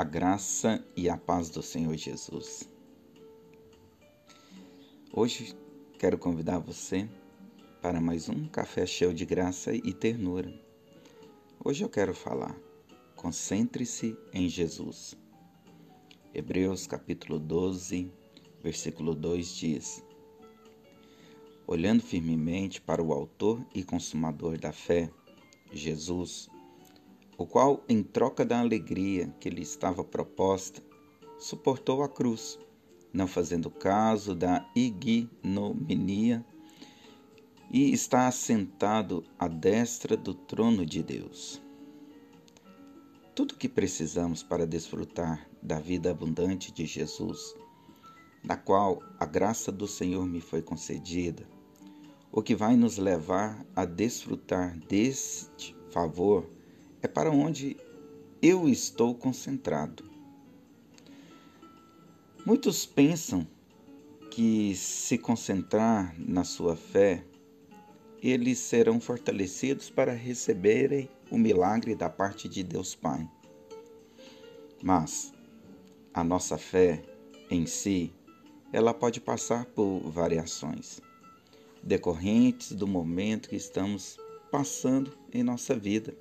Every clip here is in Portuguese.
A graça e a paz do Senhor Jesus. Hoje quero convidar você para mais um café cheio de graça e ternura. Hoje eu quero falar: concentre-se em Jesus. Hebreus capítulo 12, versículo 2 diz: Olhando firmemente para o Autor e Consumador da fé, Jesus, o qual, em troca da alegria que lhe estava proposta, suportou a cruz, não fazendo caso da ignominia, e está assentado à destra do trono de Deus. Tudo o que precisamos para desfrutar da vida abundante de Jesus, da qual a graça do Senhor me foi concedida, o que vai nos levar a desfrutar deste favor é para onde eu estou concentrado. Muitos pensam que se concentrar na sua fé, eles serão fortalecidos para receberem o milagre da parte de Deus Pai. Mas a nossa fé em si, ela pode passar por variações decorrentes do momento que estamos passando em nossa vida.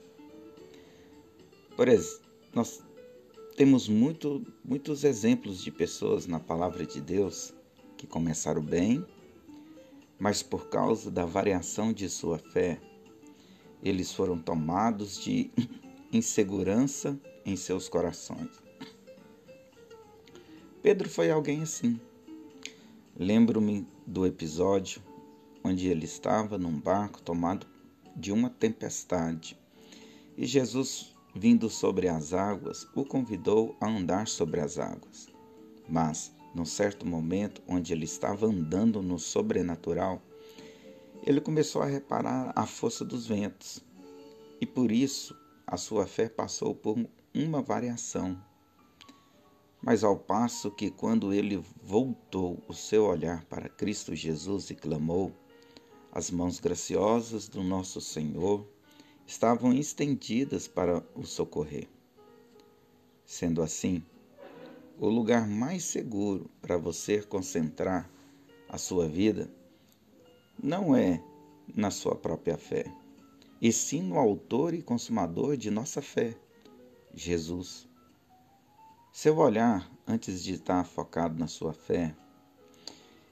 Por exemplo, nós temos muito, muitos exemplos de pessoas na palavra de Deus que começaram bem, mas por causa da variação de sua fé, eles foram tomados de insegurança em seus corações. Pedro foi alguém assim. Lembro-me do episódio onde ele estava num barco tomado de uma tempestade. E Jesus vindo sobre as águas, o convidou a andar sobre as águas. Mas, num certo momento, onde ele estava andando no sobrenatural, ele começou a reparar a força dos ventos. E por isso, a sua fé passou por uma variação. Mas ao passo que, quando ele voltou o seu olhar para Cristo Jesus e clamou, as mãos graciosas do nosso Senhor estavam estendidas para o socorrer. Sendo assim, o lugar mais seguro para você concentrar a sua vida não é na sua própria fé, e sim no Autor e Consumador de nossa fé, Jesus. Seu olhar, antes de estar focado na sua fé,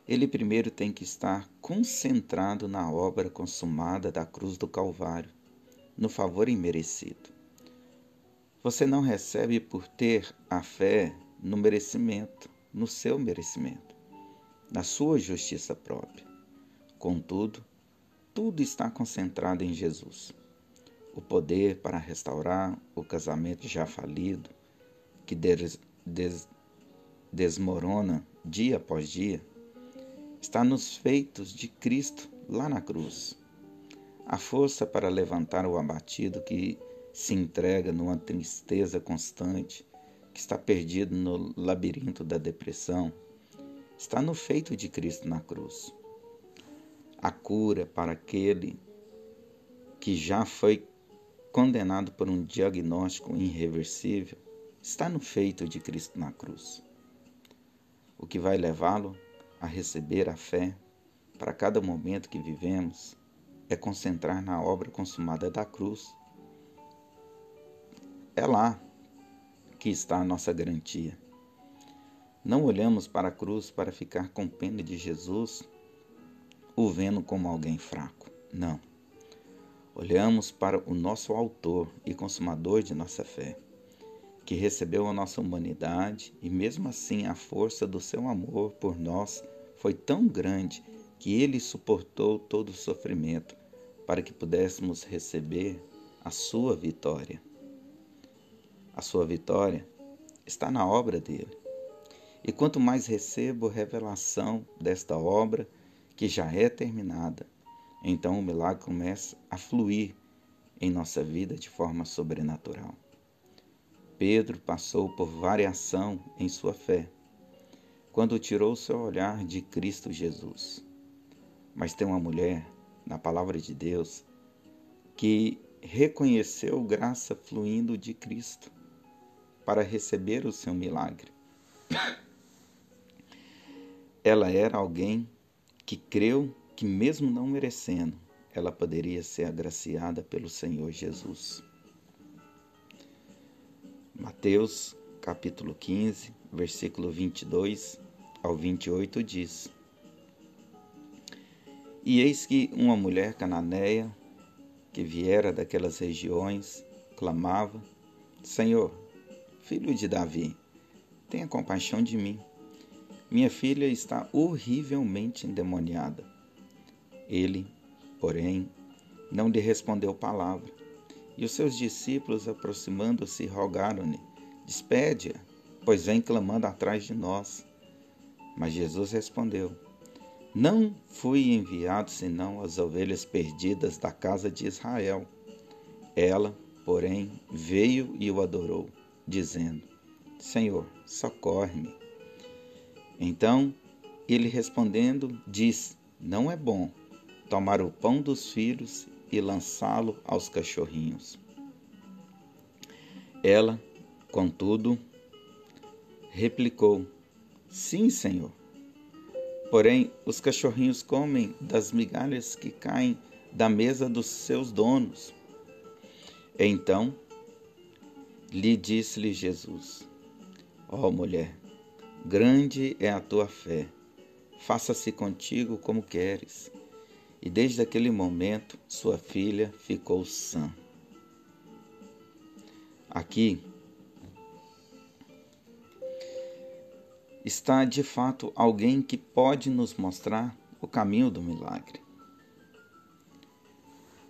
ele primeiro tem que estar concentrado na obra consumada da cruz do Calvário no favor imerecido. Você não recebe por ter a fé no merecimento, no seu merecimento, na sua justiça própria. Contudo, tudo está concentrado em Jesus. O poder para restaurar o casamento já falido, que des, des, desmorona dia após dia, está nos feitos de Cristo lá na cruz a força para levantar o abatido que se entrega numa tristeza constante, que está perdido no labirinto da depressão, está no feito de Cristo na cruz. A cura para aquele que já foi condenado por um diagnóstico irreversível está no feito de Cristo na cruz. O que vai levá-lo a receber a fé para cada momento que vivemos é concentrar na obra consumada da cruz. É lá que está a nossa garantia. Não olhamos para a cruz para ficar com pena de Jesus, o vendo como alguém fraco. Não. Olhamos para o nosso Autor e Consumador de nossa fé, que recebeu a nossa humanidade e, mesmo assim, a força do seu amor por nós foi tão grande que ele suportou todo o sofrimento para que pudéssemos receber a sua vitória. A sua vitória está na obra dele. E quanto mais recebo revelação desta obra, que já é terminada, então o milagre começa a fluir em nossa vida de forma sobrenatural. Pedro passou por variação em sua fé, quando tirou seu olhar de Cristo Jesus. Mas tem uma mulher na palavra de Deus que reconheceu graça fluindo de Cristo. para receber o seu milagre. Ela era alguém que creu que, mesmo não merecendo, ela poderia ser agraciada pelo Senhor Jesus. Mateus capítulo 15, versículo 22 ao 28 diz: E eis que uma mulher cananeia, que viera daquelas regiões, clamava: Senhor, filho de Davi, tenha compaixão de mim. Minha filha está horrivelmente endemoniada. Ele, porém, não lhe respondeu palavra. E os seus discípulos, aproximando-se, rogaram-lhe: Despede-a, pois vem clamando atrás de nós. Mas Jesus respondeu: Não fui enviado senão as ovelhas perdidas da casa de Israel. Ela, porém, veio e o adorou, dizendo: Senhor, socorre-me. Então ele respondendo, diz: Não é bom tomar o pão dos filhos e lançá-lo aos cachorrinhos. Ela, contudo, replicou: Sim, Senhor. Porém, os cachorrinhos comem das migalhas que caem da mesa dos seus donos. Então lhe disse-lhe Jesus: Ó oh, mulher, grande é a tua fé, faça-se contigo como queres. E desde aquele momento, sua filha ficou sã. Aqui está de fato alguém que pode nos mostrar o caminho do milagre.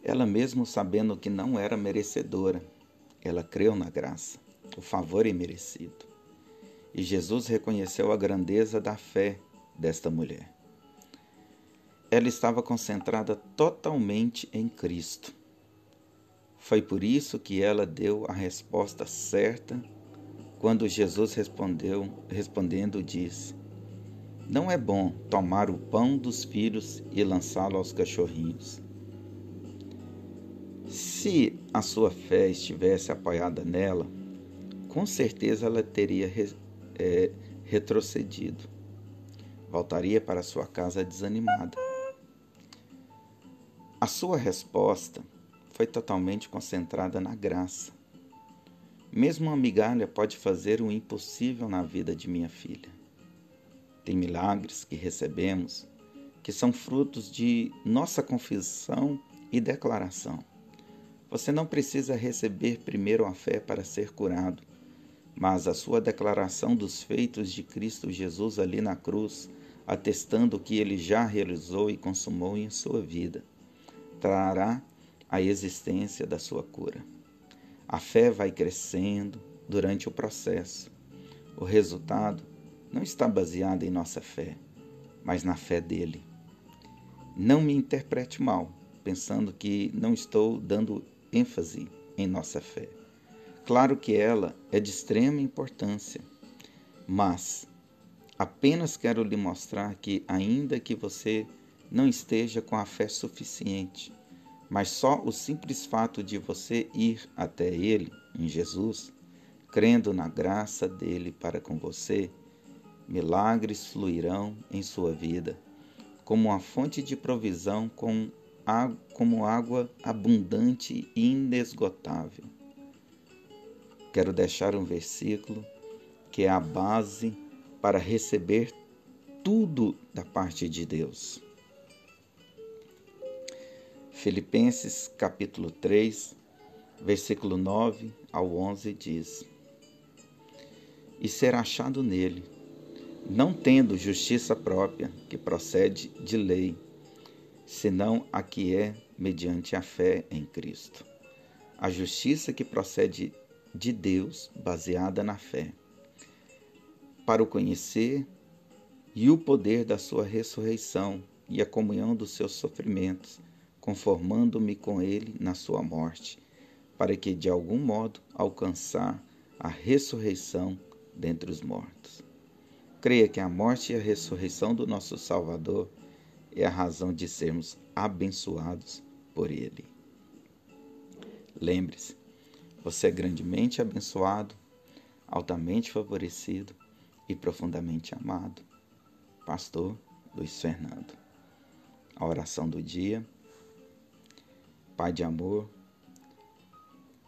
Ela, mesmo sabendo que não era merecedora, ela creu na graça, o favor imerecido. E Jesus reconheceu a grandeza da fé desta mulher. Ela estava concentrada totalmente em Cristo. Foi por isso que ela deu a resposta certa quando Jesus respondeu, respondendo, disse: Não é bom tomar o pão dos filhos e lançá-lo aos cachorrinhos. Se a sua fé estivesse apoiada nela, com certeza ela teria é, retrocedido. Voltaria para sua casa desanimada. A sua resposta foi totalmente concentrada na graça mesmo uma migalha pode fazer o impossível na vida de minha filha. Tem milagres que recebemos que são frutos de nossa confissão e declaração. Você não precisa receber primeiro a fé para ser curado, mas a sua declaração dos feitos de Cristo Jesus ali na cruz, atestando o que ele já realizou e consumou em sua vida, trará a existência da sua cura. A fé vai crescendo durante o processo. O resultado não está baseado em nossa fé, mas na fé dele. Não me interprete mal, pensando que não estou dando ênfase em nossa fé. Claro que ela é de extrema importância, mas apenas quero lhe mostrar que, ainda que você não esteja com a fé suficiente, mas só o simples fato de você ir até Ele, em Jesus, crendo na graça dele para com você, milagres fluirão em sua vida, como uma fonte de provisão, como água abundante e inesgotável. Quero deixar um versículo que é a base para receber tudo da parte de Deus. Filipenses capítulo 3, versículo 9 ao 11 diz: E ser achado nele, não tendo justiça própria que procede de lei, senão a que é mediante a fé em Cristo. A justiça que procede de Deus, baseada na fé, para o conhecer e o poder da sua ressurreição e a comunhão dos seus sofrimentos conformando-me com ele na sua morte, para que de algum modo alcançar a ressurreição dentre os mortos. Creia que a morte e a ressurreição do nosso Salvador é a razão de sermos abençoados por ele. Lembre-se, você é grandemente abençoado, altamente favorecido e profundamente amado. Pastor Luiz Fernando. A oração do dia. Pai de amor,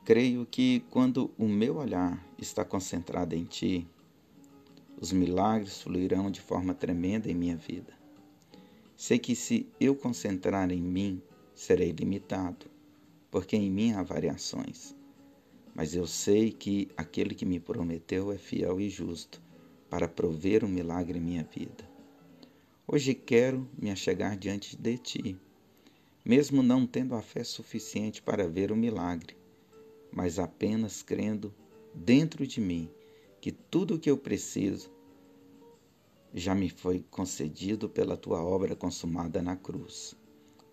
creio que quando o meu olhar está concentrado em Ti, os milagres fluirão de forma tremenda em minha vida. Sei que se eu concentrar em mim, serei limitado, porque em mim há variações. Mas eu sei que aquele que me prometeu é fiel e justo para prover um milagre em minha vida. Hoje quero me achegar diante de ti, mesmo não tendo a fé suficiente para ver o milagre, mas apenas crendo dentro de mim que tudo o que eu preciso já me foi concedido pela tua obra consumada na cruz,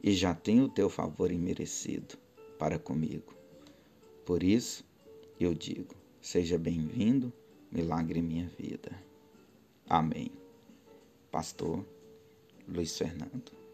e já tenho o teu favor imerecido para comigo. Por isso, eu digo: seja bem-vindo, milagre minha vida. Amém. Pastor Luiz Fernando.